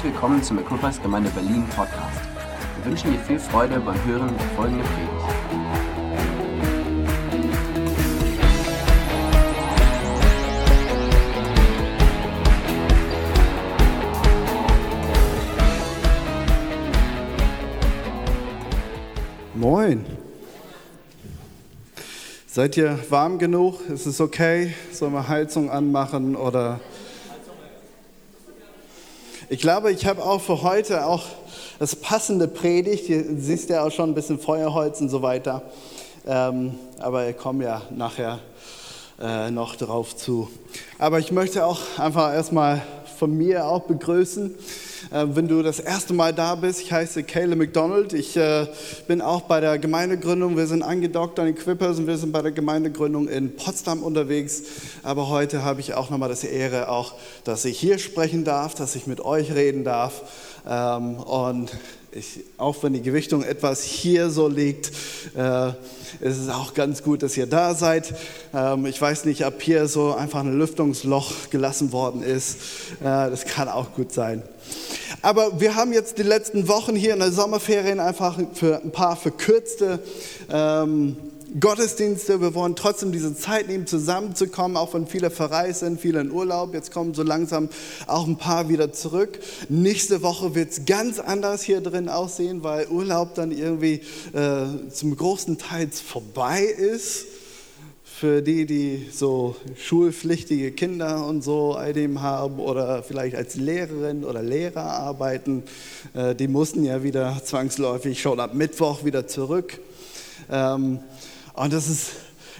Herzlich willkommen zum Equippers Gemeinde Berlin Podcast. Wir wünschen dir viel Freude beim Hören der folgenden Predigt. Moin. Seid ihr warm genug? Ist es okay? Sollen wir Heizung anmachen oder? Ich glaube, ich habe auch für heute auch das passende Predigt. Hier siehst ja auch schon ein bisschen Feuerholz und so weiter. Ähm, aber wir kommen ja nachher äh, noch drauf zu. Aber ich möchte auch einfach erstmal von mir auch begrüßen. Äh, wenn du das erste Mal da bist, ich heiße Caleb McDonald. Ich äh, bin auch bei der Gemeindegründung. Wir sind angedockt an den Quippers und wir sind bei der Gemeindegründung in Potsdam unterwegs. Aber heute habe ich auch nochmal das Ehre, auch, dass ich hier sprechen darf, dass ich mit euch reden darf. Ähm, und ich, auch wenn die Gewichtung etwas hier so liegt, äh, ist es auch ganz gut, dass ihr da seid. Ähm, ich weiß nicht, ob hier so einfach ein Lüftungsloch gelassen worden ist. Äh, das kann auch gut sein. Aber wir haben jetzt die letzten Wochen hier in der Sommerferien einfach für ein paar verkürzte ähm, Gottesdienste. Wir wollen trotzdem diese Zeit nehmen, zusammenzukommen, auch wenn viele verreist sind, viele in Urlaub. Jetzt kommen so langsam auch ein paar wieder zurück. Nächste Woche wird es ganz anders hier drin aussehen, weil Urlaub dann irgendwie äh, zum großen Teil vorbei ist. Für die, die so schulpflichtige Kinder und so all dem haben oder vielleicht als Lehrerin oder Lehrer arbeiten, äh, die mussten ja wieder zwangsläufig schon ab Mittwoch wieder zurück. Ähm, und das ist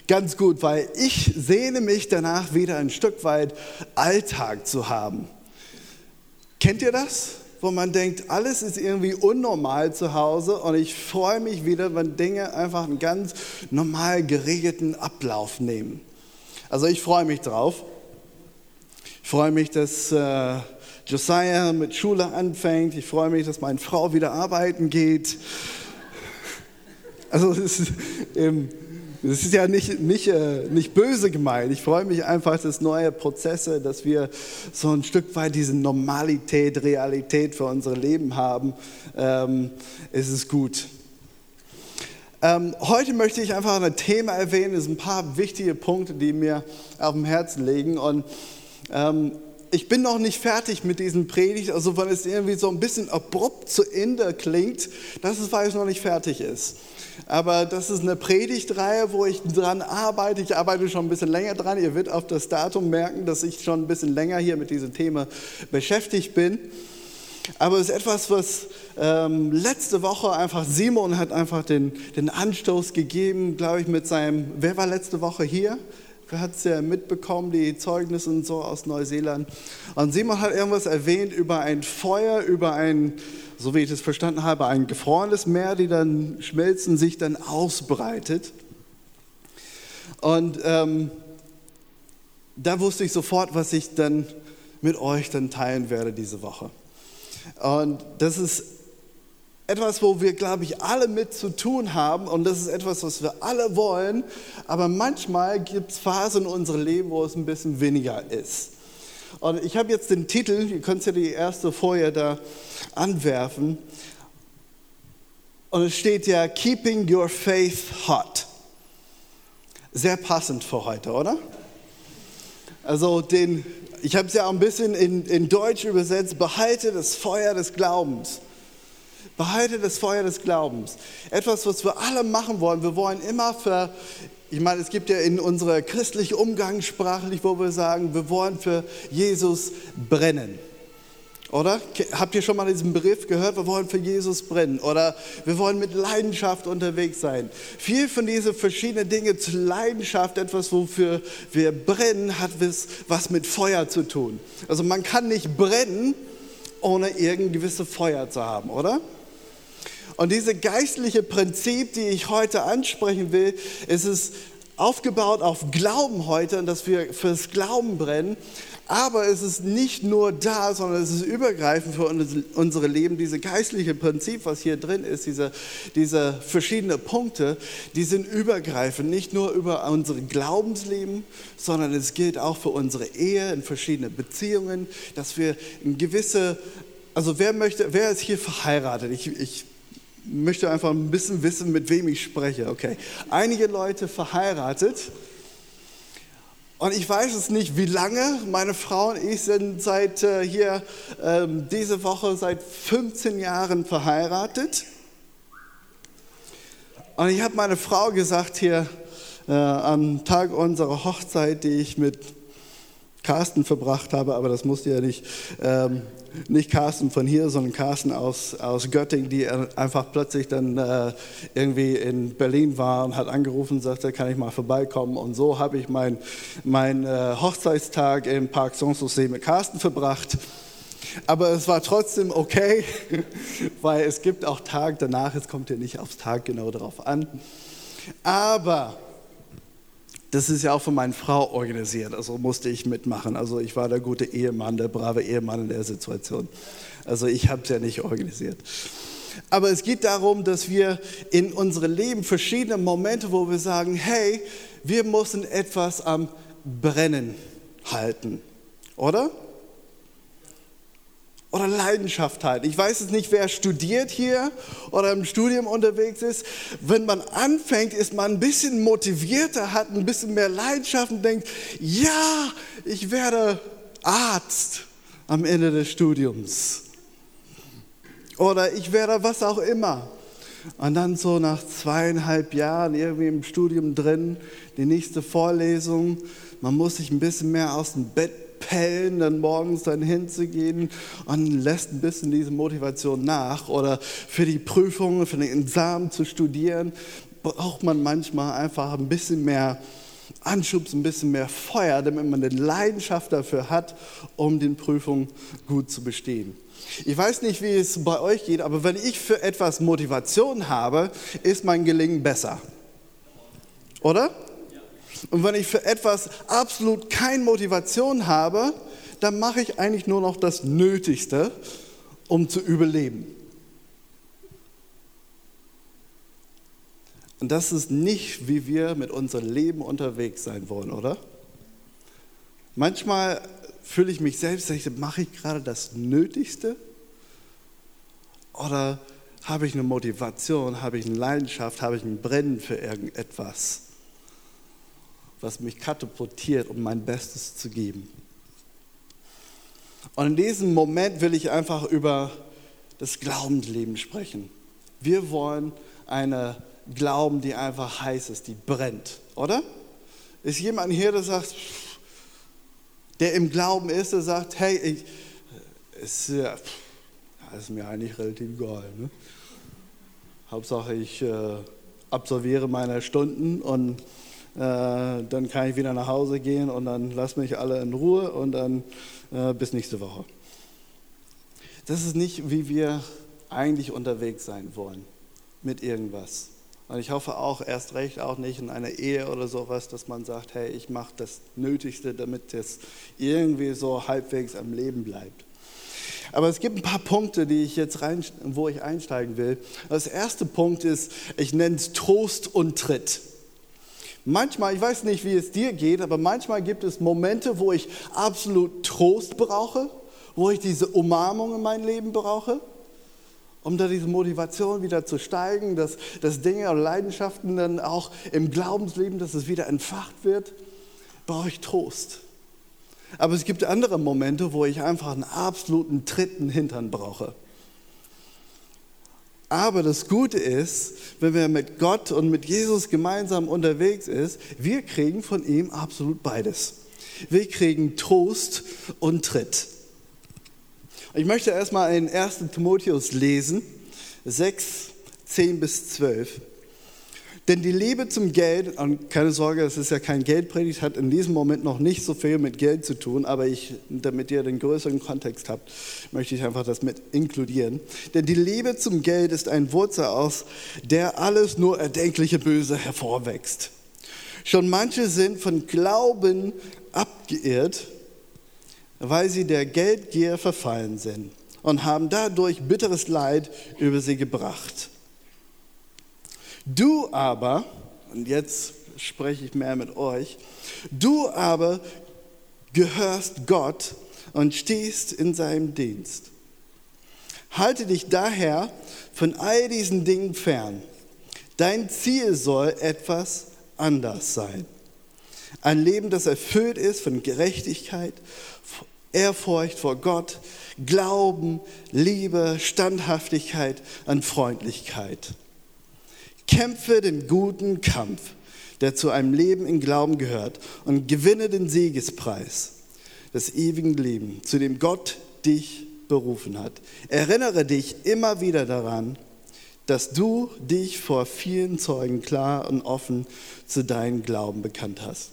ganz gut, weil ich sehne mich danach wieder ein Stück weit Alltag zu haben. Kennt ihr das? Wo man denkt, alles ist irgendwie unnormal zu Hause und ich freue mich wieder, wenn Dinge einfach einen ganz normal geregelten Ablauf nehmen. Also ich freue mich drauf. Ich freue mich, dass äh, Josiah mit Schule anfängt. Ich freue mich, dass meine Frau wieder arbeiten geht. Also es ist, ähm, das ist ja nicht, nicht, äh, nicht böse gemeint. Ich freue mich einfach, dass neue Prozesse, dass wir so ein Stück weit diese Normalität, Realität für unser Leben haben. Ähm, es ist gut. Ähm, heute möchte ich einfach ein Thema erwähnen. Es sind ein paar wichtige Punkte, die mir auf dem Herzen liegen. Und ähm, ich bin noch nicht fertig mit diesem Predigt, also wenn es irgendwie so ein bisschen abrupt zu Ende klingt, das ist, weil es noch nicht fertig ist. Aber das ist eine Predigtreihe, wo ich dran arbeite. Ich arbeite schon ein bisschen länger dran. Ihr werdet auf das Datum merken, dass ich schon ein bisschen länger hier mit diesem Thema beschäftigt bin. Aber es ist etwas, was ähm, letzte Woche einfach, Simon hat einfach den, den Anstoß gegeben, glaube ich, mit seinem, wer war letzte Woche hier? Hat es ja mitbekommen, die Zeugnisse und so aus Neuseeland? Und Simon hat irgendwas erwähnt über ein Feuer, über ein so wie ich das verstanden habe, ein gefrorenes Meer, die dann schmelzen, sich dann ausbreitet. Und ähm, da wusste ich sofort, was ich dann mit euch dann teilen werde diese Woche. Und das ist etwas, wo wir, glaube ich, alle mit zu tun haben und das ist etwas, was wir alle wollen, aber manchmal gibt es Phasen in unserem Leben, wo es ein bisschen weniger ist. Und ich habe jetzt den Titel, ihr könnt ja die erste Folie da anwerfen. Und es steht ja Keeping Your Faith Hot. Sehr passend für heute, oder? Also den, ich habe es ja auch ein bisschen in, in Deutsch übersetzt, behalte das Feuer des Glaubens. Behalte das Feuer des Glaubens. Etwas, was wir alle machen wollen. Wir wollen immer für ich meine, es gibt ja in unserer christlichen Umgangssprache, wo wir sagen, wir wollen für Jesus brennen. Oder? Habt ihr schon mal diesen Begriff gehört? Wir wollen für Jesus brennen. Oder wir wollen mit Leidenschaft unterwegs sein. Viel von diesen verschiedenen Dingen zur Leidenschaft, etwas, wofür wir brennen, hat was mit Feuer zu tun. Also man kann nicht brennen, ohne irgendein gewisses Feuer zu haben, oder? Und dieses geistliche Prinzip, die ich heute ansprechen will, ist es aufgebaut auf Glauben heute und dass wir fürs Glauben brennen. Aber es ist nicht nur da, sondern es ist übergreifend für unsere Leben. Diese geistliche Prinzip, was hier drin ist, diese, diese verschiedenen Punkte, die sind übergreifend, nicht nur über unser Glaubensleben, sondern es gilt auch für unsere Ehe in verschiedenen Beziehungen, dass wir in gewisse Also wer möchte, wer ist hier verheiratet? Ich, ich möchte einfach ein bisschen wissen, mit wem ich spreche. Okay, einige Leute verheiratet. Und ich weiß es nicht, wie lange. Meine Frau und ich sind seit äh, hier ähm, diese Woche seit 15 Jahren verheiratet. Und ich habe meine Frau gesagt hier äh, am Tag unserer Hochzeit, die ich mit Carsten verbracht habe, aber das musste ja nicht, ähm, nicht Carsten von hier, sondern Carsten aus, aus Göttingen, die einfach plötzlich dann äh, irgendwie in Berlin war und hat angerufen und sagte, kann ich mal vorbeikommen. Und so habe ich meinen mein, äh, Hochzeitstag im Park Sanssouci mit Carsten verbracht. Aber es war trotzdem okay, weil es gibt auch Tage danach, es kommt ja nicht aufs Tag genau darauf an. Aber das ist ja auch von meiner Frau organisiert, also musste ich mitmachen. Also ich war der gute Ehemann, der brave Ehemann in der Situation. Also ich habe es ja nicht organisiert. Aber es geht darum, dass wir in unserem Leben verschiedene Momente, wo wir sagen, hey, wir müssen etwas am Brennen halten, oder? Oder Leidenschaft halten. Ich weiß es nicht, wer studiert hier oder im Studium unterwegs ist. Wenn man anfängt, ist man ein bisschen motivierter, hat ein bisschen mehr Leidenschaft und denkt, ja, ich werde Arzt am Ende des Studiums. Oder ich werde was auch immer. Und dann so nach zweieinhalb Jahren irgendwie im Studium drin, die nächste Vorlesung, man muss sich ein bisschen mehr aus dem Bett Pellen, dann morgens dann hinzugehen und lässt ein bisschen diese Motivation nach. Oder für die Prüfungen, für den Examen zu studieren, braucht man manchmal einfach ein bisschen mehr Anschubs, ein bisschen mehr Feuer, damit man eine Leidenschaft dafür hat, um den Prüfungen gut zu bestehen. Ich weiß nicht, wie es bei euch geht, aber wenn ich für etwas Motivation habe, ist mein Gelingen besser. Oder? Und wenn ich für etwas absolut keine Motivation habe, dann mache ich eigentlich nur noch das Nötigste, um zu überleben. Und das ist nicht, wie wir mit unserem Leben unterwegs sein wollen, oder? Manchmal fühle ich mich selbst, ich, mache ich gerade das Nötigste? Oder habe ich eine Motivation, habe ich eine Leidenschaft, habe ich ein Brennen für irgendetwas? Was mich katapultiert, um mein Bestes zu geben. Und in diesem Moment will ich einfach über das Glaubensleben sprechen. Wir wollen eine Glauben, die einfach heiß ist, die brennt, oder? Ist jemand hier, der sagt, der im Glauben ist, der sagt, hey, ich, ist, ja, ist mir eigentlich relativ egal. Ne? Hauptsache, ich äh, absolviere meine Stunden und dann kann ich wieder nach Hause gehen und dann lass mich alle in Ruhe und dann äh, bis nächste Woche. Das ist nicht, wie wir eigentlich unterwegs sein wollen mit irgendwas. Und ich hoffe auch erst recht auch nicht in einer Ehe oder sowas, dass man sagt, hey, ich mache das Nötigste, damit es irgendwie so halbwegs am Leben bleibt. Aber es gibt ein paar Punkte, die ich jetzt rein, wo ich einsteigen will. Das erste Punkt ist, ich nenne es Trost und Tritt. Manchmal, ich weiß nicht, wie es dir geht, aber manchmal gibt es Momente, wo ich absolut Trost brauche, wo ich diese Umarmung in mein Leben brauche, um da diese Motivation wieder zu steigen, dass, dass Dinge und Leidenschaften dann auch im Glaubensleben, dass es wieder entfacht wird, brauche ich Trost. Aber es gibt andere Momente, wo ich einfach einen absoluten dritten Hintern brauche. Aber das Gute ist, wenn wir mit Gott und mit Jesus gemeinsam unterwegs ist, wir kriegen von ihm absolut beides. Wir kriegen Trost und Tritt. Ich möchte erstmal in 1. Timotheus lesen, 6, 10 bis 12. Denn die Liebe zum Geld, und keine Sorge, es ist ja kein Geldpredigt, hat in diesem Moment noch nicht so viel mit Geld zu tun, aber ich, damit ihr den größeren Kontext habt, möchte ich einfach das mit inkludieren. Denn die Liebe zum Geld ist ein Wurzel aus, der alles nur erdenkliche Böse hervorwächst. Schon manche sind von Glauben abgeirrt, weil sie der Geldgier verfallen sind und haben dadurch bitteres Leid über sie gebracht. Du aber, und jetzt spreche ich mehr mit euch, du aber gehörst Gott und stehst in seinem Dienst. Halte dich daher von all diesen Dingen fern. Dein Ziel soll etwas anders sein. Ein Leben, das erfüllt ist von Gerechtigkeit, Ehrfurcht vor Gott, Glauben, Liebe, Standhaftigkeit und Freundlichkeit. Kämpfe den guten Kampf, der zu einem Leben in Glauben gehört, und gewinne den Siegespreis des ewigen Lebens, zu dem Gott dich berufen hat. Erinnere dich immer wieder daran, dass du dich vor vielen Zeugen klar und offen zu deinem Glauben bekannt hast.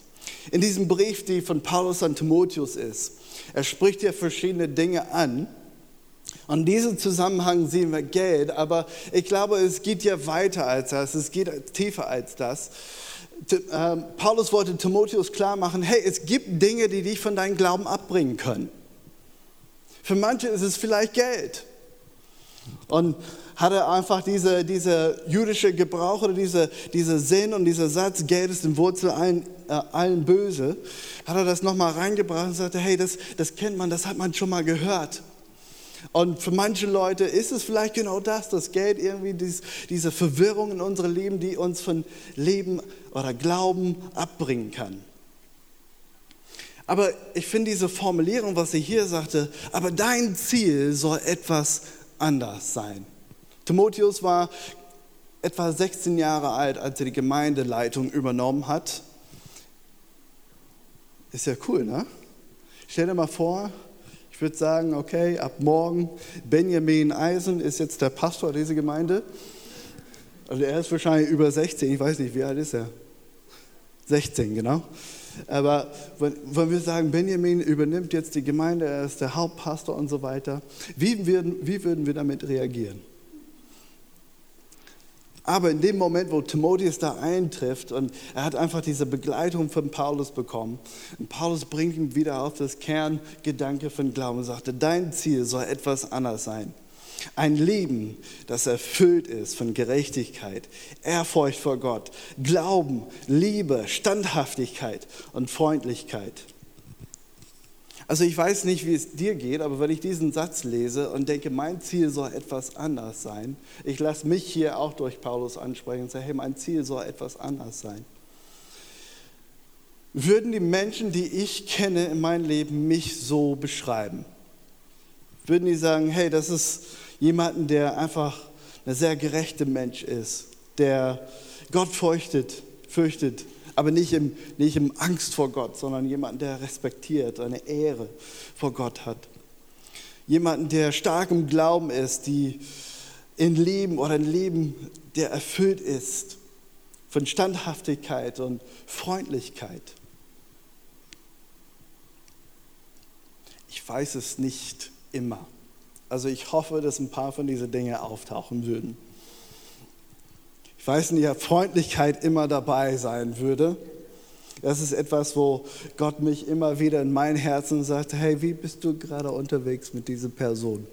In diesem Brief, die von Paulus an Timotheus ist, er spricht ja verschiedene Dinge an. Und in diesem Zusammenhang sehen wir Geld, aber ich glaube, es geht ja weiter als das, es geht tiefer als das. Ähm, Paulus wollte Timotheus klar machen, hey, es gibt Dinge, die dich von deinem Glauben abbringen können. Für manche ist es vielleicht Geld. Und hat er einfach diese, diese jüdische Gebrauch oder diese, diese Sinn und dieser Satz, Geld ist die Wurzel allen, äh, allen Böse, hat er das nochmal reingebracht und sagte, hey, das, das kennt man, das hat man schon mal gehört. Und für manche Leute ist es vielleicht genau das, das Geld irgendwie dies, diese Verwirrung in unserem Leben, die uns von Leben oder Glauben abbringen kann. Aber ich finde diese Formulierung, was sie hier sagte, aber dein Ziel soll etwas anders sein. Timotheus war etwa 16 Jahre alt, als er die Gemeindeleitung übernommen hat. Ist ja cool, ne? Stell dir mal vor, ich würde sagen, okay, ab morgen, Benjamin Eisen ist jetzt der Pastor dieser Gemeinde. Also er ist wahrscheinlich über 16, ich weiß nicht, wie alt ist er? 16, genau. Aber wenn wir sagen, Benjamin übernimmt jetzt die Gemeinde, er ist der Hauptpastor und so weiter, wie würden, wie würden wir damit reagieren? Aber in dem Moment, wo Timotheus da eintrifft und er hat einfach diese Begleitung von Paulus bekommen, und Paulus bringt ihn wieder auf das Kerngedanke von Glauben und sagte, dein Ziel soll etwas anders sein. Ein Leben, das erfüllt ist von Gerechtigkeit, Ehrfurcht vor Gott, Glauben, Liebe, Standhaftigkeit und Freundlichkeit. Also ich weiß nicht, wie es dir geht, aber wenn ich diesen Satz lese und denke, mein Ziel soll etwas anders sein, ich lasse mich hier auch durch Paulus ansprechen und sage, hey, mein Ziel soll etwas anders sein. Würden die Menschen, die ich kenne in meinem Leben, mich so beschreiben? Würden die sagen, hey, das ist jemanden, der einfach ein sehr gerechter Mensch ist, der Gott fürchtet, fürchtet, aber nicht im, nicht im Angst vor Gott, sondern jemanden, der respektiert, eine Ehre vor Gott hat. Jemanden, der stark im Glauben ist, die in Leben oder ein Leben, der erfüllt ist von Standhaftigkeit und Freundlichkeit. Ich weiß es nicht immer. Also ich hoffe, dass ein paar von diesen Dingen auftauchen würden. Weiß nicht, ob Freundlichkeit immer dabei sein würde. Das ist etwas, wo Gott mich immer wieder in mein Herzen sagt, hey, wie bist du gerade unterwegs mit dieser Person?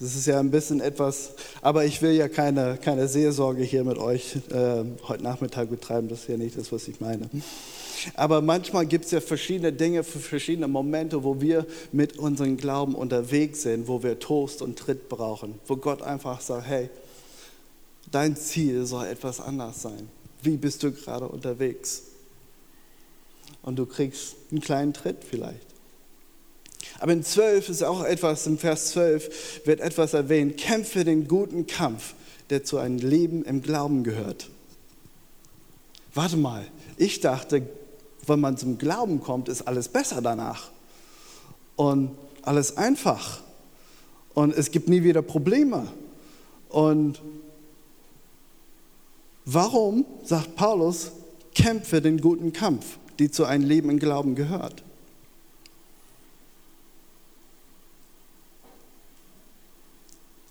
Das ist ja ein bisschen etwas, aber ich will ja keine, keine Seelsorge hier mit euch äh, heute Nachmittag betreiben, das ist ja nicht das, was ich meine. Aber manchmal gibt es ja verschiedene Dinge, verschiedene Momente, wo wir mit unserem Glauben unterwegs sind, wo wir Toast und Tritt brauchen, wo Gott einfach sagt, hey, dein Ziel soll etwas anders sein. Wie bist du gerade unterwegs? Und du kriegst einen kleinen Tritt vielleicht. Aber in 12 ist auch etwas, im Vers 12 wird etwas erwähnt, kämpfe den guten Kampf, der zu einem Leben im Glauben gehört. Warte mal, ich dachte, wenn man zum Glauben kommt, ist alles besser danach. Und alles einfach. Und es gibt nie wieder Probleme. Und warum, sagt Paulus, kämpfe den guten Kampf, die zu einem Leben im Glauben gehört?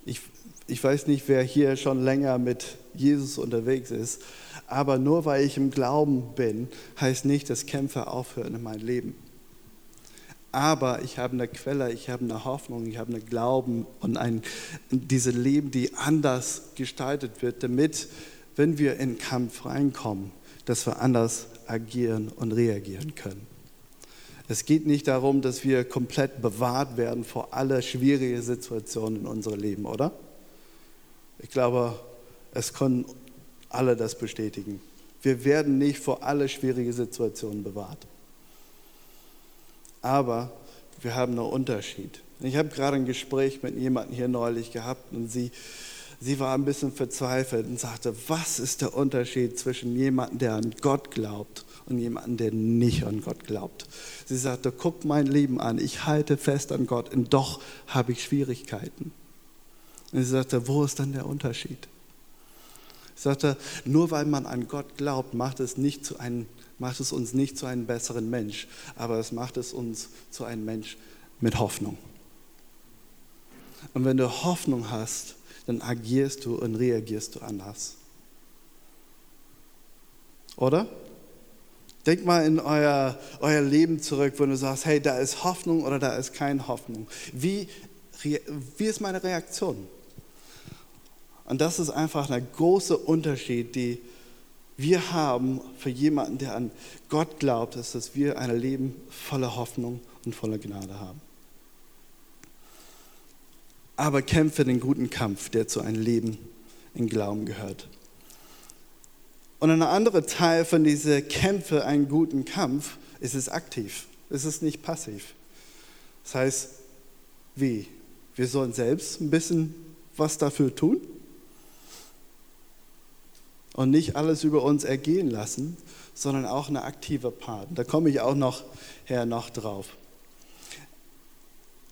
Ich, ich weiß nicht, wer hier schon länger mit Jesus unterwegs ist, aber nur weil ich im Glauben bin, heißt nicht, dass Kämpfe aufhören in meinem Leben. Aber ich habe eine Quelle, ich habe eine Hoffnung, ich habe einen Glauben und ein, diese Leben, die anders gestaltet wird, damit, wenn wir in Kampf reinkommen, dass wir anders agieren und reagieren können. Es geht nicht darum, dass wir komplett bewahrt werden vor alle schwierigen Situationen in unserem Leben, oder? Ich glaube, es können alle das bestätigen. Wir werden nicht vor alle schwierigen Situationen bewahrt. Aber wir haben einen Unterschied. Ich habe gerade ein Gespräch mit jemandem hier neulich gehabt und sie, sie war ein bisschen verzweifelt und sagte, was ist der Unterschied zwischen jemandem, der an Gott glaubt und jemandem, der nicht an Gott glaubt? Sie sagte, guck mein Leben an, ich halte fest an Gott und doch habe ich Schwierigkeiten. Und sie sagte, wo ist dann der Unterschied? Ich sagte, nur weil man an Gott glaubt, macht es, nicht zu einem, macht es uns nicht zu einem besseren Mensch, aber es macht es uns zu einem Mensch mit Hoffnung. Und wenn du Hoffnung hast, dann agierst du und reagierst du anders. Oder? Denk mal in euer, euer Leben zurück, wo du sagst, hey, da ist Hoffnung oder da ist keine Hoffnung. Wie, wie ist meine Reaktion? Und das ist einfach ein großer Unterschied, den wir haben für jemanden, der an Gott glaubt, ist, dass wir ein Leben voller Hoffnung und voller Gnade haben. Aber kämpfe den guten Kampf, der zu einem Leben in Glauben gehört. Und ein anderer Teil von dieser Kämpfe, einen guten Kampf, ist es aktiv. Es ist nicht passiv. Das heißt, wie? Wir sollen selbst ein bisschen was dafür tun und nicht alles über uns ergehen lassen, sondern auch eine aktive Part. Da komme ich auch noch her noch drauf.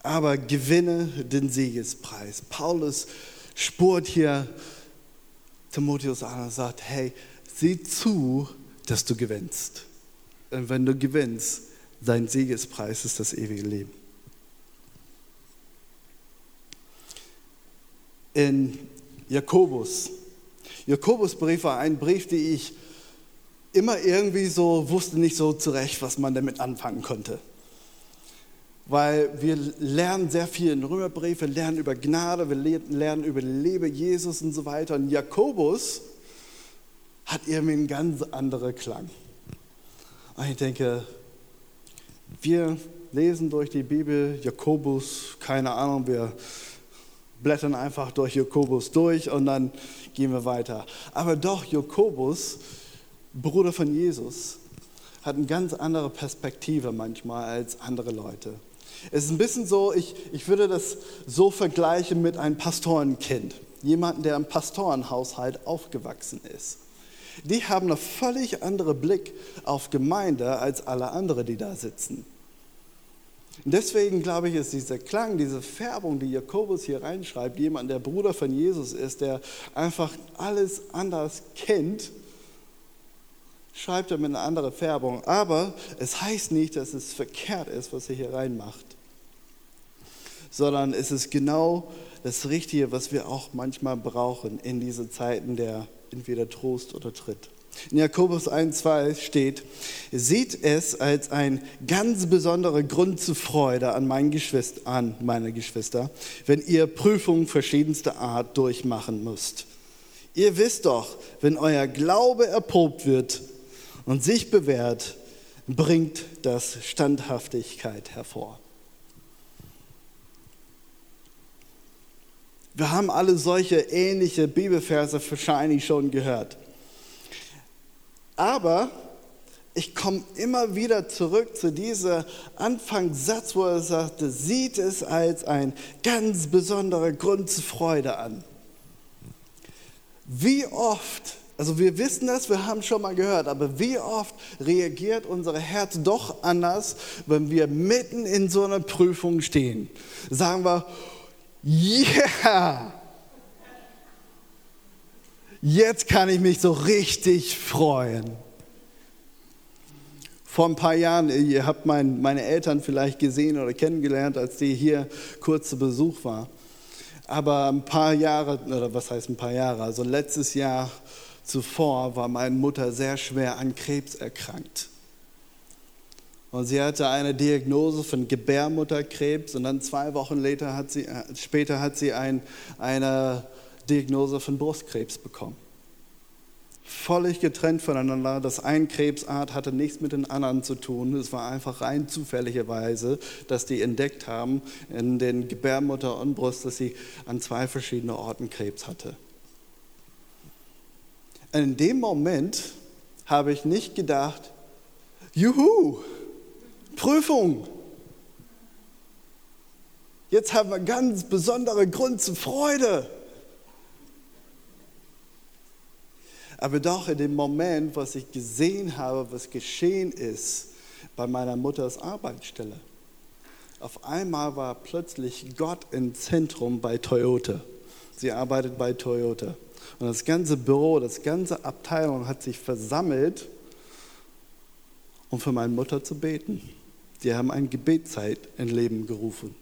Aber gewinne den Siegespreis. Paulus spurt hier Timotheus an und sagt, hey, sieh zu, dass du gewinnst. Und wenn du gewinnst, dein Siegespreis ist das ewige Leben. In Jakobus Jakobusbrief war ein Brief, den ich immer irgendwie so wusste nicht so zurecht, was man damit anfangen konnte. Weil wir lernen sehr viel in Römerbrief, wir lernen über Gnade, wir lernen über Lebe Jesus und so weiter. Und Jakobus hat irgendwie einen ganz anderen Klang. Und ich denke, wir lesen durch die Bibel Jakobus, keine Ahnung, wir blättern einfach durch Jakobus durch und dann gehen wir weiter. Aber doch, Jakobus, Bruder von Jesus, hat eine ganz andere Perspektive manchmal als andere Leute. Es ist ein bisschen so, ich, ich würde das so vergleichen mit einem Pastorenkind. Jemanden, der im Pastorenhaushalt aufgewachsen ist. Die haben einen völlig anderen Blick auf Gemeinde als alle anderen, die da sitzen. Und deswegen glaube ich, ist dieser Klang, diese Färbung, die Jakobus hier reinschreibt, jemand, der Bruder von Jesus ist, der einfach alles anders kennt, schreibt er mit einer anderen Färbung. Aber es heißt nicht, dass es verkehrt ist, was er hier reinmacht, sondern es ist genau das Richtige, was wir auch manchmal brauchen in diese Zeiten der entweder Trost oder Tritt. In Jakobus 1,2 steht, seht es als ein ganz besonderer Grund zur Freude an, meinen Geschwister, an meine Geschwister, wenn ihr Prüfungen verschiedenster Art durchmachen müsst. Ihr wisst doch, wenn euer Glaube erprobt wird und sich bewährt, bringt das Standhaftigkeit hervor. Wir haben alle solche ähnliche Bibelverse wahrscheinlich schon gehört. Aber ich komme immer wieder zurück zu diesem Anfangssatz, wo er sagte, sieht es als ein ganz besonderer Grund zur Freude an. Wie oft, also wir wissen das, wir haben schon mal gehört, aber wie oft reagiert unser Herz doch anders, wenn wir mitten in so einer Prüfung stehen? Sagen wir, yeah, jetzt kann ich mich so richtig freuen. Vor ein paar Jahren, ihr habt mein, meine Eltern vielleicht gesehen oder kennengelernt, als die hier kurz zu Besuch war. Aber ein paar Jahre, oder was heißt ein paar Jahre, also letztes Jahr zuvor war meine Mutter sehr schwer an Krebs erkrankt. Und sie hatte eine Diagnose von Gebärmutterkrebs und dann zwei Wochen später hat sie, äh, später hat sie ein, eine Diagnose von Brustkrebs bekommen. völlig getrennt voneinander. Das eine Krebsart hatte nichts mit den anderen zu tun. Es war einfach rein zufälligerweise, dass die entdeckt haben in den Gebärmutter und Brust, dass sie an zwei verschiedenen Orten Krebs hatte. In dem Moment habe ich nicht gedacht, juhu, Prüfung. Jetzt haben wir ganz besondere Grund zur Freude. Aber doch in dem Moment, was ich gesehen habe, was geschehen ist bei meiner Mutters Arbeitsstelle, auf einmal war plötzlich Gott im Zentrum bei Toyota. Sie arbeitet bei Toyota. Und das ganze Büro, das ganze Abteilung hat sich versammelt, um für meine Mutter zu beten. Die haben eine Gebetszeit in Leben gerufen.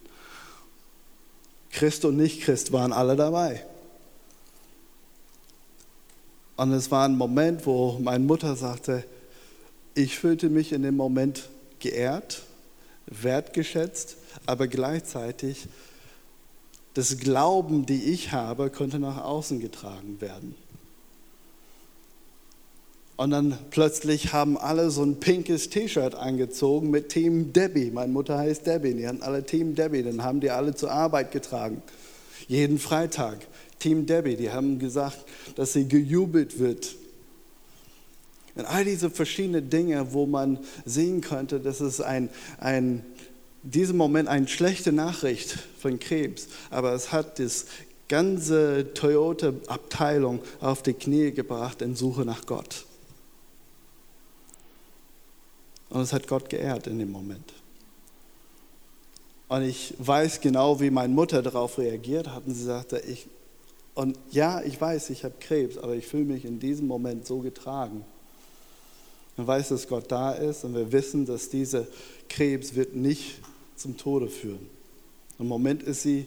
Christ und Nicht-Christ waren alle dabei. Und es war ein Moment, wo meine Mutter sagte, ich fühlte mich in dem Moment geehrt, wertgeschätzt, aber gleichzeitig das Glauben, die ich habe, konnte nach außen getragen werden. Und dann plötzlich haben alle so ein pinkes T-Shirt angezogen mit Team Debbie. Meine Mutter heißt Debbie, die hatten alle Team Debbie. Dann haben die alle zur Arbeit getragen. Jeden Freitag. Team Debbie, die haben gesagt, dass sie gejubelt wird. Und all diese verschiedenen Dinge, wo man sehen könnte, dass es ein, ein diesem Moment eine schlechte Nachricht von Krebs, aber es hat das ganze Toyota-Abteilung auf die Knie gebracht in Suche nach Gott. Und es hat Gott geehrt in dem Moment. Und ich weiß genau, wie meine Mutter darauf reagiert hat. Und sie sagte, ich, und ja, ich weiß, ich habe Krebs, aber ich fühle mich in diesem Moment so getragen. Man weiß, dass Gott da ist und wir wissen, dass dieser Krebs wird nicht zum Tode führen. Im Moment ist sie,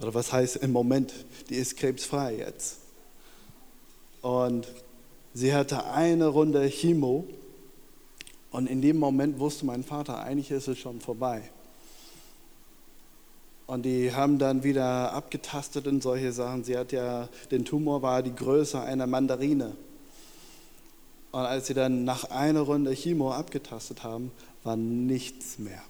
oder was heißt im Moment, die ist krebsfrei jetzt. Und sie hatte eine Runde Chemo und in dem Moment wusste mein Vater, eigentlich ist es schon vorbei. Und die haben dann wieder abgetastet und solche Sachen. Sie hat ja, den Tumor war die Größe einer Mandarine. Und als sie dann nach einer Runde Chemo abgetastet haben, war nichts mehr.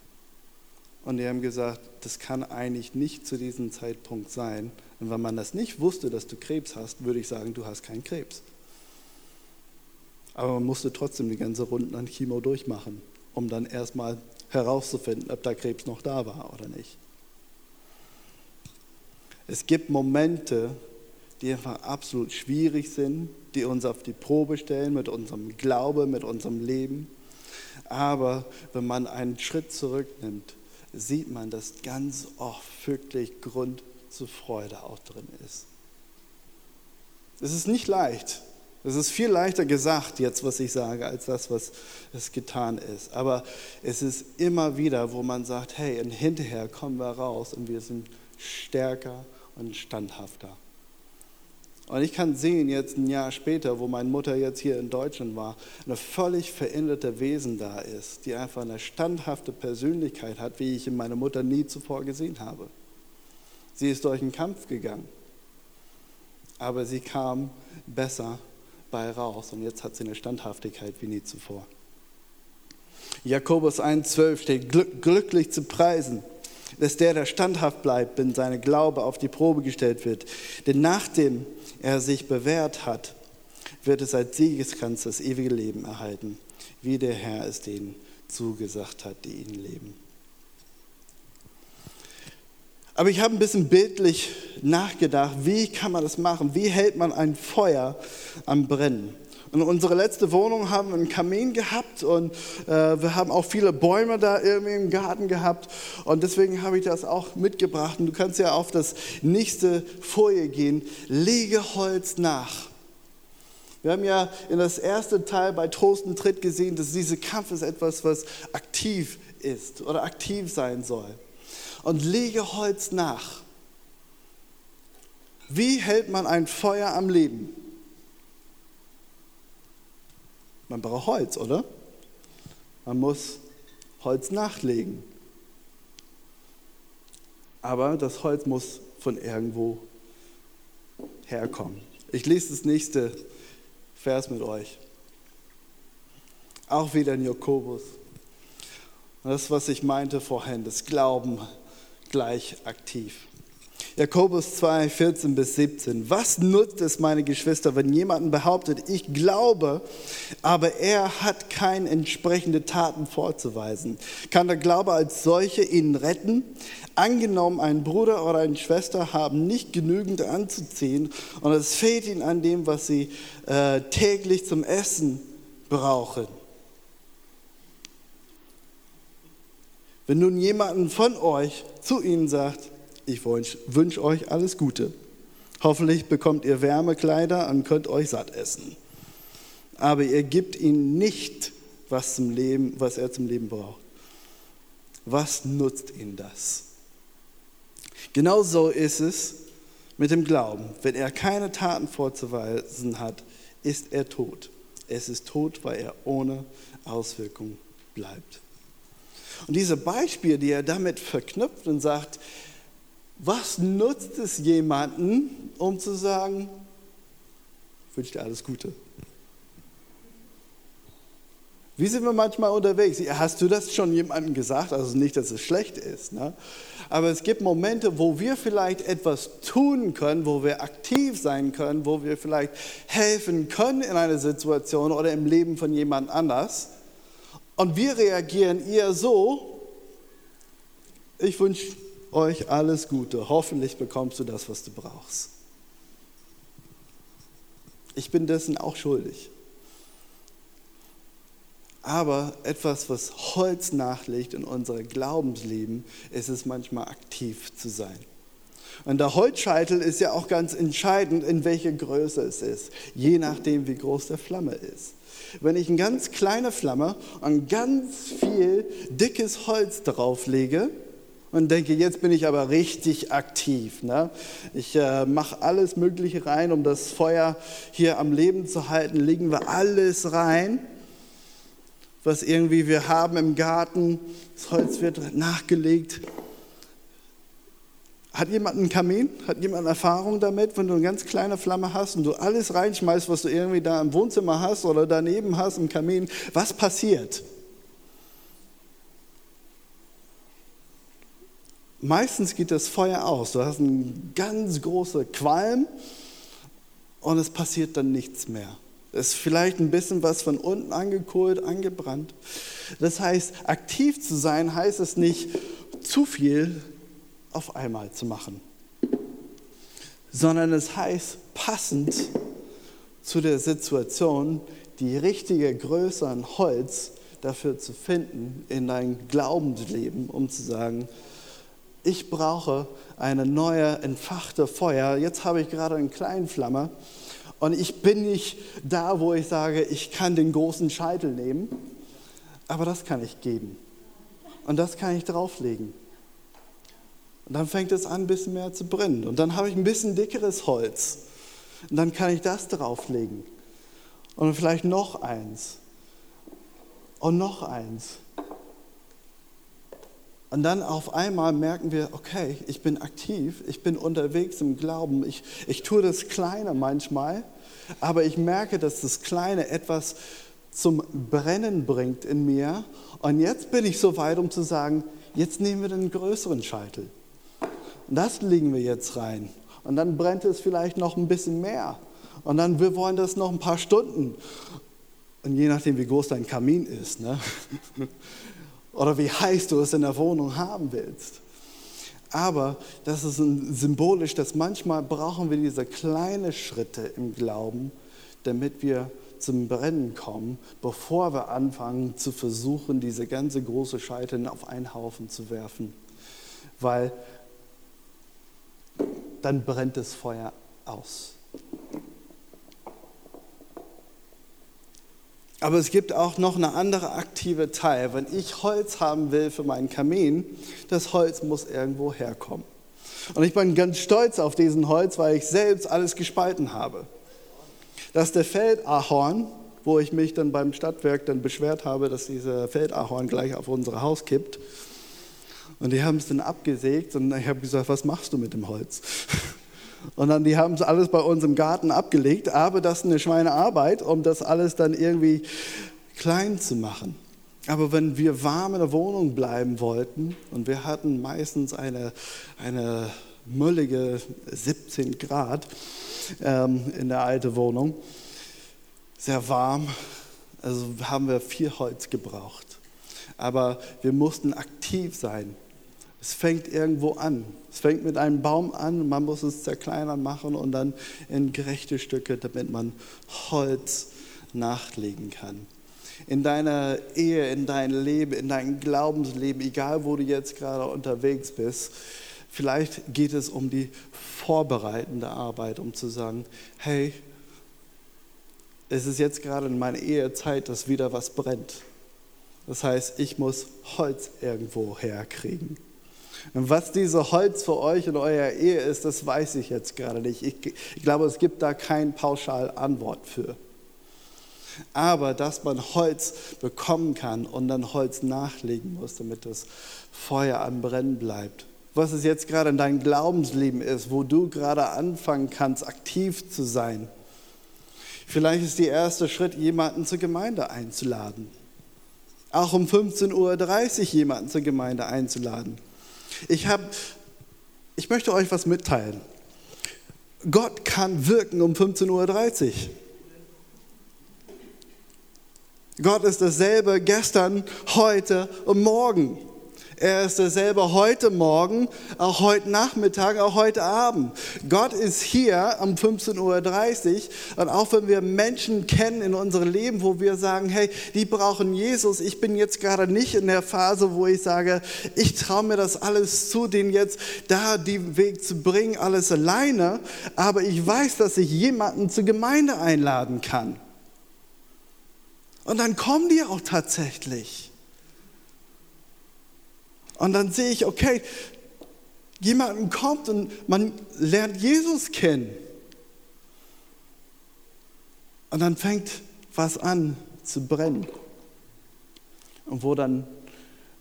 Und die haben gesagt, das kann eigentlich nicht zu diesem Zeitpunkt sein. Und wenn man das nicht wusste, dass du Krebs hast, würde ich sagen, du hast keinen Krebs. Aber man musste trotzdem die ganze Runde an Chemo durchmachen, um dann erstmal herauszufinden, ob der Krebs noch da war oder nicht. Es gibt Momente, die einfach absolut schwierig sind, die uns auf die Probe stellen mit unserem Glaube, mit unserem Leben. Aber wenn man einen Schritt zurücknimmt sieht man, dass ganz oft wirklich Grund zur Freude auch drin ist. Es ist nicht leicht. Es ist viel leichter gesagt jetzt, was ich sage, als das, was es getan ist. Aber es ist immer wieder, wo man sagt, hey, und hinterher kommen wir raus und wir sind stärker und standhafter. Und ich kann sehen, jetzt ein Jahr später, wo meine Mutter jetzt hier in Deutschland war, eine völlig veränderte Wesen da ist, die einfach eine standhafte Persönlichkeit hat, wie ich in meiner Mutter nie zuvor gesehen habe. Sie ist durch einen Kampf gegangen, aber sie kam besser bei raus und jetzt hat sie eine Standhaftigkeit wie nie zuvor. Jakobus 1,12 steht, glücklich zu preisen dass der, der standhaft bleibt, wenn seine Glaube auf die Probe gestellt wird. Denn nachdem er sich bewährt hat, wird es als Siegeskranz das ewige Leben erhalten, wie der Herr es denen zugesagt hat, die ihn leben. Aber ich habe ein bisschen bildlich nachgedacht, wie kann man das machen? Wie hält man ein Feuer am Brennen? In unserer letzten Wohnung haben wir einen Kamin gehabt und äh, wir haben auch viele Bäume da irgendwie im Garten gehabt. Und deswegen habe ich das auch mitgebracht. Und du kannst ja auf das nächste Folie gehen. Lege Holz nach. Wir haben ja in das erste Teil bei Trost und Tritt gesehen, dass dieser Kampf ist etwas, was aktiv ist oder aktiv sein soll. Und lege Holz nach. Wie hält man ein Feuer am Leben? Man braucht Holz, oder? Man muss Holz nachlegen. Aber das Holz muss von irgendwo herkommen. Ich lese das nächste Vers mit euch. Auch wieder in Jakobus. Das, was ich meinte vorhin, das Glauben gleich aktiv. Jakobus 2, 14 bis 17. Was nutzt es, meine Geschwister, wenn jemand behauptet, ich glaube, aber er hat keine entsprechende Taten vorzuweisen? Kann der Glaube als solche ihn retten? Angenommen, ein Bruder oder eine Schwester haben nicht genügend anzuziehen und es fehlt ihnen an dem, was sie äh, täglich zum Essen brauchen. Wenn nun jemanden von euch zu ihnen sagt, ich wünsche euch alles Gute. Hoffentlich bekommt ihr Wärmekleider und könnt euch satt essen. Aber ihr gebt ihm nicht, was, zum Leben, was er zum Leben braucht. Was nutzt ihm das? Genauso ist es mit dem Glauben. Wenn er keine Taten vorzuweisen hat, ist er tot. Es ist tot, weil er ohne Auswirkung bleibt. Und diese Beispiele, die er damit verknüpft und sagt, was nutzt es jemanden, um zu sagen, ich wünsche dir alles Gute? Wie sind wir manchmal unterwegs? Hast du das schon jemandem gesagt? Also nicht, dass es schlecht ist. Ne? Aber es gibt Momente, wo wir vielleicht etwas tun können, wo wir aktiv sein können, wo wir vielleicht helfen können in einer Situation oder im Leben von jemand anders. Und wir reagieren eher so, ich wünsche euch alles Gute. Hoffentlich bekommst du das, was du brauchst. Ich bin dessen auch schuldig. Aber etwas, was Holz nachlegt in unser Glaubensleben, ist es manchmal aktiv zu sein. Und der Holzscheitel ist ja auch ganz entscheidend, in welcher Größe es ist, je nachdem, wie groß der Flamme ist. Wenn ich eine ganz kleine Flamme und ganz viel dickes Holz drauflege, und denke, jetzt bin ich aber richtig aktiv. Ne? Ich äh, mache alles Mögliche rein, um das Feuer hier am Leben zu halten. Legen wir alles rein, was irgendwie wir haben im Garten. Das Holz wird nachgelegt. Hat jemand einen Kamin? Hat jemand Erfahrung damit, wenn du eine ganz kleine Flamme hast und du alles reinschmeißt, was du irgendwie da im Wohnzimmer hast oder daneben hast im Kamin? Was passiert? meistens geht das Feuer aus. Du hast einen ganz großen Qualm und es passiert dann nichts mehr. Es ist vielleicht ein bisschen was von unten angekohlt, angebrannt. Das heißt, aktiv zu sein heißt es nicht, zu viel auf einmal zu machen, sondern es heißt, passend zu der Situation die richtige Größe an Holz dafür zu finden in dein Glaubensleben, um zu sagen, ich brauche eine neue entfachte Feuer. Jetzt habe ich gerade einen kleinen Flamme und ich bin nicht da, wo ich sage, ich kann den großen Scheitel nehmen, aber das kann ich geben. Und das kann ich drauflegen. Und dann fängt es an, ein bisschen mehr zu brennen. Und dann habe ich ein bisschen dickeres Holz. Und dann kann ich das drauflegen. Und vielleicht noch eins. Und noch eins. Und dann auf einmal merken wir, okay, ich bin aktiv, ich bin unterwegs im Glauben, ich, ich tue das Kleine manchmal, aber ich merke, dass das Kleine etwas zum Brennen bringt in mir. Und jetzt bin ich so weit, um zu sagen, jetzt nehmen wir den größeren Scheitel. Das legen wir jetzt rein. Und dann brennt es vielleicht noch ein bisschen mehr. Und dann, wir wollen das noch ein paar Stunden. Und je nachdem, wie groß dein Kamin ist, ne? oder wie heiß du es in der Wohnung haben willst. Aber das ist symbolisch, dass manchmal brauchen wir diese kleinen Schritte im Glauben, damit wir zum Brennen kommen, bevor wir anfangen zu versuchen, diese ganze große Scheite auf einen Haufen zu werfen. Weil dann brennt das Feuer aus. Aber es gibt auch noch eine andere aktive Teil. Wenn ich Holz haben will für meinen Kamin, das Holz muss irgendwo herkommen. Und ich bin ganz stolz auf diesen Holz, weil ich selbst alles gespalten habe. Das ist der Feldahorn, wo ich mich dann beim Stadtwerk dann beschwert habe, dass dieser Feldahorn gleich auf unser Haus kippt. Und die haben es dann abgesägt und ich habe gesagt, was machst du mit dem Holz? Und dann, die haben es alles bei uns im Garten abgelegt, aber das ist eine Schweinearbeit, um das alles dann irgendwie klein zu machen. Aber wenn wir warm in der Wohnung bleiben wollten und wir hatten meistens eine, eine müllige 17 Grad ähm, in der alten Wohnung, sehr warm, also haben wir viel Holz gebraucht. Aber wir mussten aktiv sein. Es fängt irgendwo an. Es fängt mit einem Baum an, man muss es zerkleinern machen und dann in gerechte Stücke, damit man Holz nachlegen kann in deiner Ehe, in dein Leben, in dein Glaubensleben, egal wo du jetzt gerade unterwegs bist. Vielleicht geht es um die vorbereitende Arbeit, um zu sagen, hey, es ist jetzt gerade in meiner Ehe Zeit, dass wieder was brennt. Das heißt, ich muss Holz irgendwo herkriegen. Und was diese Holz für euch in eurer Ehe ist, das weiß ich jetzt gerade nicht. Ich, ich glaube, es gibt da keine pauschale Antwort für aber dass man Holz bekommen kann und dann Holz nachlegen muss, damit das Feuer am Brennen bleibt. Was es jetzt gerade in deinem Glaubensleben ist, wo du gerade anfangen kannst, aktiv zu sein. Vielleicht ist der erste Schritt, jemanden zur Gemeinde einzuladen. Auch um 15.30 Uhr jemanden zur Gemeinde einzuladen. Ich, hab, ich möchte euch was mitteilen. Gott kann wirken um 15.30 Uhr. Gott ist dasselbe gestern, heute und morgen. Er ist dasselbe heute Morgen, auch heute Nachmittag, auch heute Abend. Gott ist hier um 15.30 Uhr und auch wenn wir Menschen kennen in unserem Leben, wo wir sagen, hey, die brauchen Jesus. Ich bin jetzt gerade nicht in der Phase, wo ich sage, ich traue mir das alles zu, den jetzt da den Weg zu bringen, alles alleine. Aber ich weiß, dass ich jemanden zur Gemeinde einladen kann. Und dann kommen die auch tatsächlich. Und dann sehe ich, okay, jemand kommt und man lernt Jesus kennen. Und dann fängt was an zu brennen. Und wo dann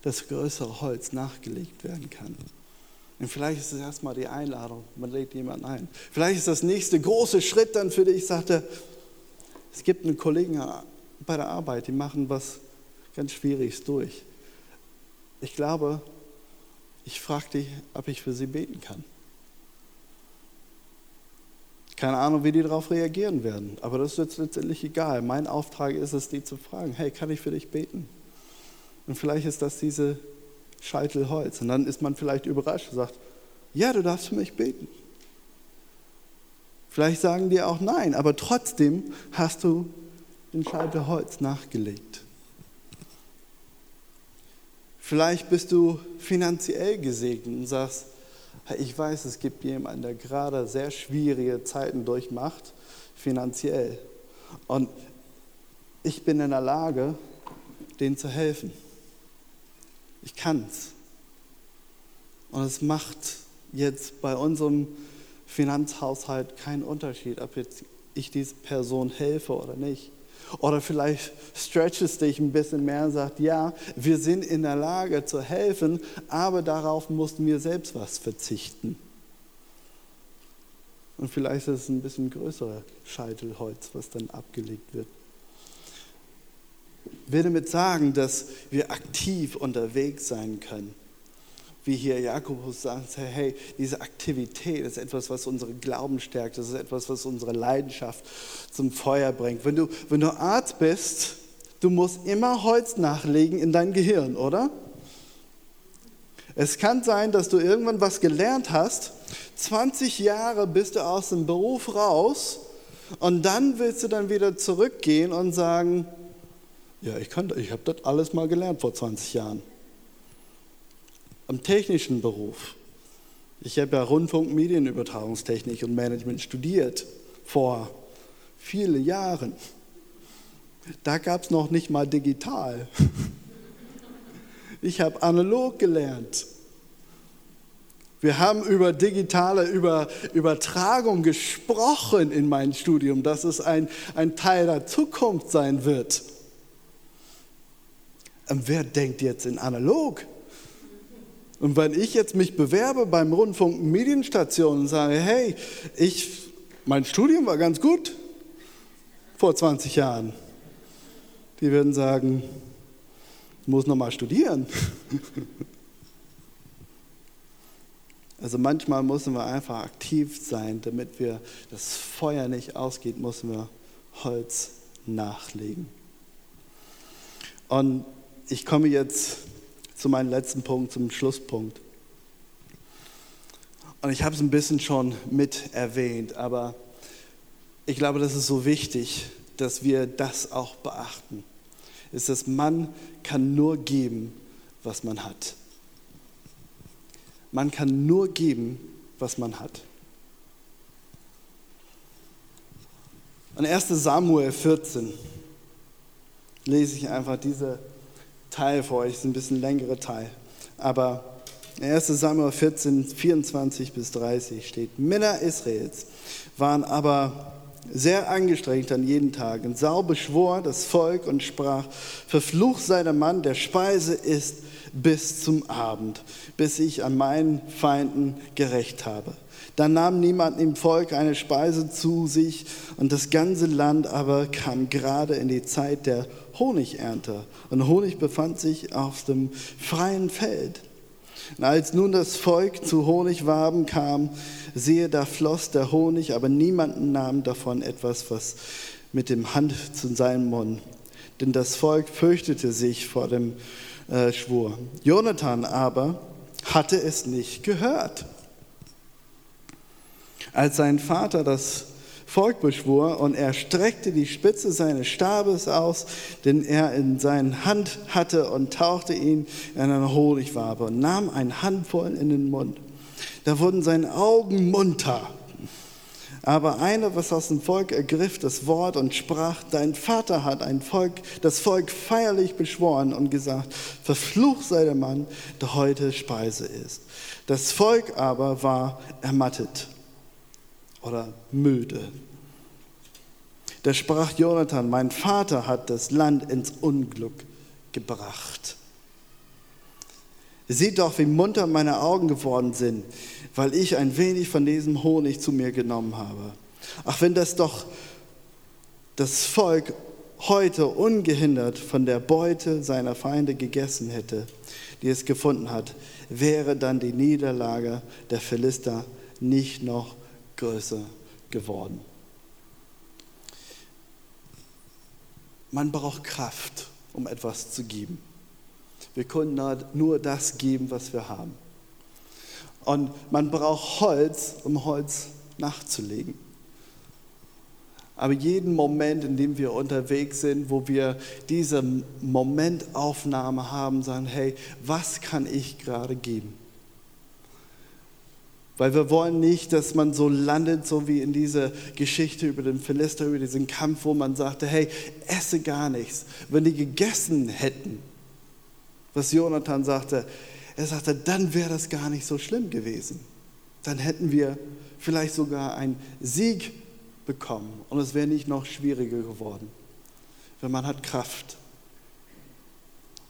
das größere Holz nachgelegt werden kann. Und vielleicht ist es erstmal die Einladung, man lädt jemanden ein. Vielleicht ist das nächste große Schritt dann für dich, sagte, es gibt einen Kollegen bei der Arbeit, die machen was ganz Schwieriges durch. Ich glaube, ich frage dich, ob ich für sie beten kann. Keine Ahnung, wie die darauf reagieren werden, aber das ist jetzt letztendlich egal. Mein Auftrag ist es, die zu fragen, hey, kann ich für dich beten? Und vielleicht ist das diese Scheitel Holz. Und dann ist man vielleicht überrascht und sagt, ja, du darfst für mich beten. Vielleicht sagen die auch nein, aber trotzdem hast du in Scheibe Holz nachgelegt. Vielleicht bist du finanziell gesegnet und sagst, ich weiß, es gibt jemanden, der gerade sehr schwierige Zeiten durchmacht, finanziell. Und ich bin in der Lage, denen zu helfen. Ich kann es. Und es macht jetzt bei unserem Finanzhaushalt keinen Unterschied, ob jetzt ich dieser Person helfe oder nicht. Oder vielleicht stretcht es dich ein bisschen mehr und sagt, ja, wir sind in der Lage zu helfen, aber darauf mussten wir selbst was verzichten. Und vielleicht ist es ein bisschen größerer Scheitelholz, was dann abgelegt wird. Ich will damit sagen, dass wir aktiv unterwegs sein können wie hier Jakobus sagt, hey, diese Aktivität ist etwas, was unsere Glauben stärkt, das ist etwas, was unsere Leidenschaft zum Feuer bringt. Wenn du, wenn du Arzt bist, du musst immer Holz nachlegen in dein Gehirn, oder? Es kann sein, dass du irgendwann was gelernt hast, 20 Jahre bist du aus dem Beruf raus und dann willst du dann wieder zurückgehen und sagen, ja, ich, ich habe das alles mal gelernt vor 20 Jahren am technischen Beruf. Ich habe ja Rundfunk, Medienübertragungstechnik und Management studiert vor vielen Jahren. Da gab es noch nicht mal digital. Ich habe analog gelernt. Wir haben über digitale über Übertragung gesprochen in meinem Studium, dass es ein, ein Teil der Zukunft sein wird. Und wer denkt jetzt in analog? Und wenn ich jetzt mich bewerbe beim Rundfunk Medienstation und sage, hey, ich, mein Studium war ganz gut vor 20 Jahren, die würden sagen, muss nochmal studieren. Also manchmal müssen wir einfach aktiv sein, damit wir das Feuer nicht ausgeht, müssen wir Holz nachlegen. Und ich komme jetzt zu meinem letzten Punkt, zum Schlusspunkt. Und ich habe es ein bisschen schon mit erwähnt, aber ich glaube, das ist so wichtig, dass wir das auch beachten. Ist, dass man kann nur geben, was man hat. Man kann nur geben, was man hat. Und 1 Samuel 14 lese ich einfach diese Teil vor euch, ist ein bisschen längere Teil. Aber 1 Samuel 14, 24 bis 30 steht, Männer Israels waren aber sehr angestrengt an jeden Tag. Und Saul beschwor das Volk und sprach, verflucht sei der Mann, der Speise isst bis zum Abend, bis ich an meinen Feinden gerecht habe. Dann nahm niemand im Volk eine Speise zu sich und das ganze Land aber kam gerade in die Zeit der Honigernte. Und Honig befand sich auf dem freien Feld. Und als nun das Volk zu Honigwaben kam, siehe, da floss der Honig, aber niemand nahm davon etwas, was mit dem Hand zu seinem Mund. Denn das Volk fürchtete sich vor dem äh, Schwur. Jonathan aber hatte es nicht gehört. Als sein Vater das Volk beschwor und er streckte die Spitze seines Stabes aus, den er in seiner Hand hatte und tauchte ihn in eine Honigwabe und nahm ein Handvoll in den Mund. Da wurden seine Augen munter. Aber einer, was aus dem Volk ergriff das Wort und sprach, dein Vater hat ein Volk, das Volk feierlich beschworen und gesagt, verflucht sei der Mann, der heute Speise ist. Das Volk aber war ermattet oder müde. Da sprach Jonathan, mein Vater hat das Land ins Unglück gebracht. Seht doch, wie munter meine Augen geworden sind, weil ich ein wenig von diesem Honig zu mir genommen habe. Ach, wenn das doch das Volk heute ungehindert von der Beute seiner Feinde gegessen hätte, die es gefunden hat, wäre dann die Niederlage der Philister nicht noch größer geworden. Man braucht Kraft, um etwas zu geben. Wir können nur das geben, was wir haben. Und man braucht Holz, um Holz nachzulegen. Aber jeden Moment, in dem wir unterwegs sind, wo wir diese Momentaufnahme haben, sagen, hey, was kann ich gerade geben? Weil wir wollen nicht, dass man so landet, so wie in dieser Geschichte über den Philister, über diesen Kampf, wo man sagte, hey, esse gar nichts. Wenn die gegessen hätten, was Jonathan sagte, er sagte, dann wäre das gar nicht so schlimm gewesen. Dann hätten wir vielleicht sogar einen Sieg bekommen und es wäre nicht noch schwieriger geworden. Wenn man hat Kraft.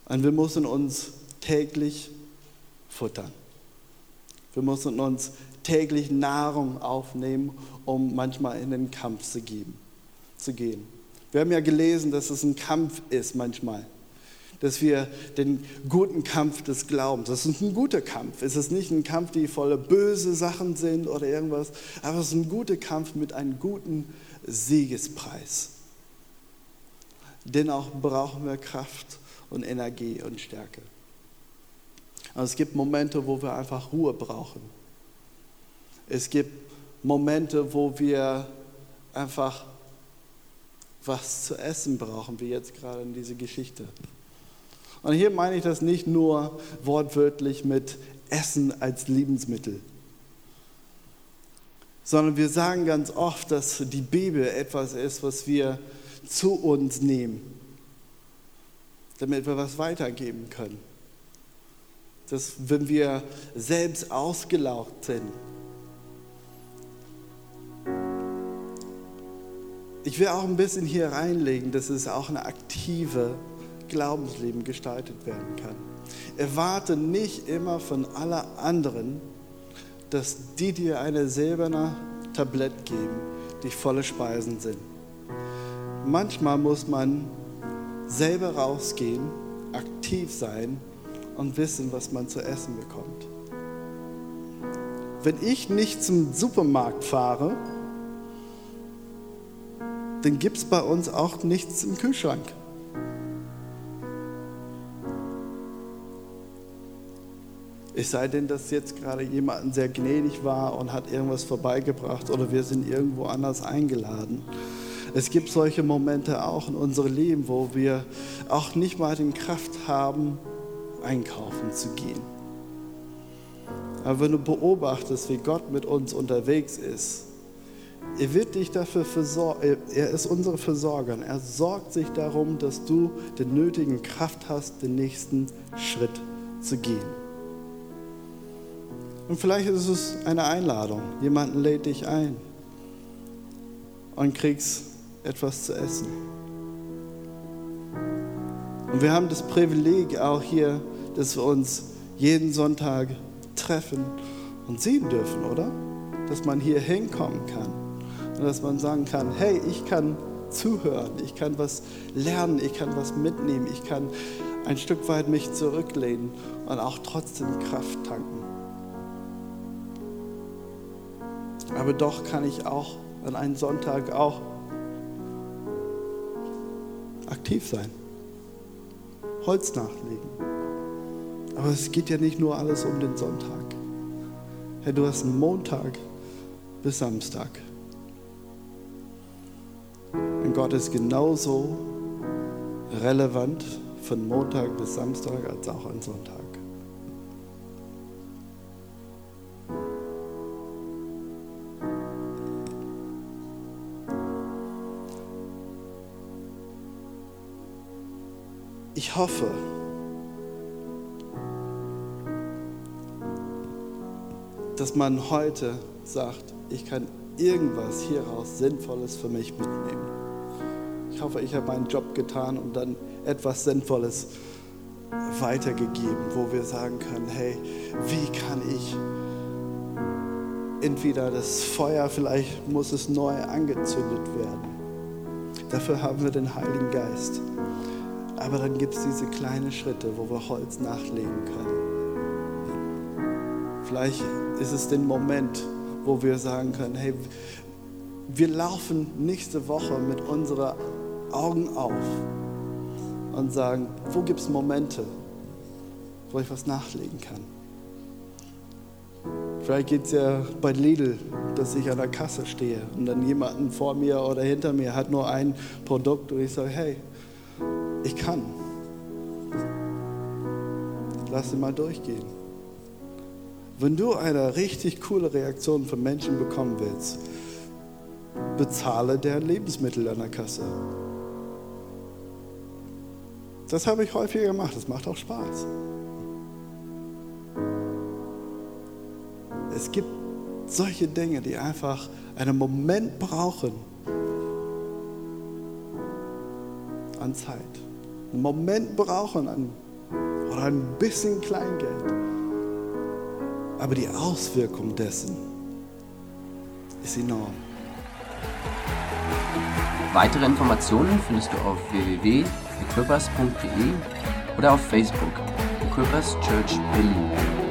Und wir müssen uns täglich futtern. Wir müssen uns täglich Nahrung aufnehmen, um manchmal in den Kampf zu, geben, zu gehen. Wir haben ja gelesen, dass es ein Kampf ist manchmal. Dass wir den guten Kampf des Glaubens, das ist ein guter Kampf. Es ist nicht ein Kampf, die voller böse Sachen sind oder irgendwas, aber es ist ein guter Kampf mit einem guten Siegespreis. Dennoch brauchen wir Kraft und Energie und Stärke. Aber es gibt Momente, wo wir einfach Ruhe brauchen. Es gibt Momente, wo wir einfach was zu essen brauchen, wie jetzt gerade in dieser Geschichte. Und hier meine ich das nicht nur wortwörtlich mit Essen als Lebensmittel, sondern wir sagen ganz oft, dass die Bibel etwas ist, was wir zu uns nehmen, damit wir was weitergeben können dass wenn wir selbst ausgelaugt sind, ich will auch ein bisschen hier reinlegen, dass es auch eine aktive Glaubensleben gestaltet werden kann. Erwarte nicht immer von aller anderen, dass die dir eine silberne Tablett geben, die volle Speisen sind. Manchmal muss man selber rausgehen, aktiv sein und wissen, was man zu essen bekommt. Wenn ich nicht zum Supermarkt fahre, dann gibt es bei uns auch nichts im Kühlschrank. Es sei denn, dass jetzt gerade jemand sehr gnädig war und hat irgendwas vorbeigebracht oder wir sind irgendwo anders eingeladen. Es gibt solche Momente auch in unserem Leben, wo wir auch nicht mal die Kraft haben, einkaufen zu gehen. Aber wenn du beobachtest, wie Gott mit uns unterwegs ist, er wird dich dafür versorgen, er ist unsere Versorger. Er sorgt sich darum, dass du die nötigen Kraft hast, den nächsten Schritt zu gehen. Und vielleicht ist es eine Einladung. Jemanden lädt dich ein und kriegst etwas zu essen. Und wir haben das Privileg auch hier, dass wir uns jeden Sonntag treffen und sehen dürfen, oder? Dass man hier hinkommen kann und dass man sagen kann, hey, ich kann zuhören, ich kann was lernen, ich kann was mitnehmen, ich kann ein Stück weit mich zurücklehnen und auch trotzdem Kraft tanken. Aber doch kann ich auch an einem Sonntag auch aktiv sein, Holz nachlegen. Aber es geht ja nicht nur alles um den Sonntag. Herr, du hast einen Montag bis Samstag. Und Gott ist genauso relevant von Montag bis Samstag als auch an Sonntag. Ich hoffe, dass man heute sagt, ich kann irgendwas hieraus Sinnvolles für mich mitnehmen. Ich hoffe, ich habe meinen Job getan und dann etwas Sinnvolles weitergegeben, wo wir sagen können, hey, wie kann ich entweder das Feuer, vielleicht muss es neu angezündet werden. Dafür haben wir den Heiligen Geist. Aber dann gibt es diese kleinen Schritte, wo wir Holz nachlegen können. Vielleicht ist es den Moment, wo wir sagen können, hey, wir laufen nächste Woche mit unseren Augen auf und sagen, wo gibt es Momente, wo ich was nachlegen kann. Vielleicht geht es ja bei Lidl, dass ich an der Kasse stehe und dann jemanden vor mir oder hinter mir hat nur ein Produkt und ich sage, hey, ich kann. Lass ihn mal durchgehen. Wenn du eine richtig coole Reaktion von Menschen bekommen willst, bezahle deren Lebensmittel an der Kasse. Das habe ich häufiger gemacht, das macht auch Spaß. Es gibt solche Dinge, die einfach einen Moment brauchen an Zeit einen Moment brauchen an, oder ein bisschen Kleingeld. Aber die Auswirkung dessen ist enorm. Weitere Informationen findest du auf www.equippers.de oder auf Facebook Equippers Church Berlin.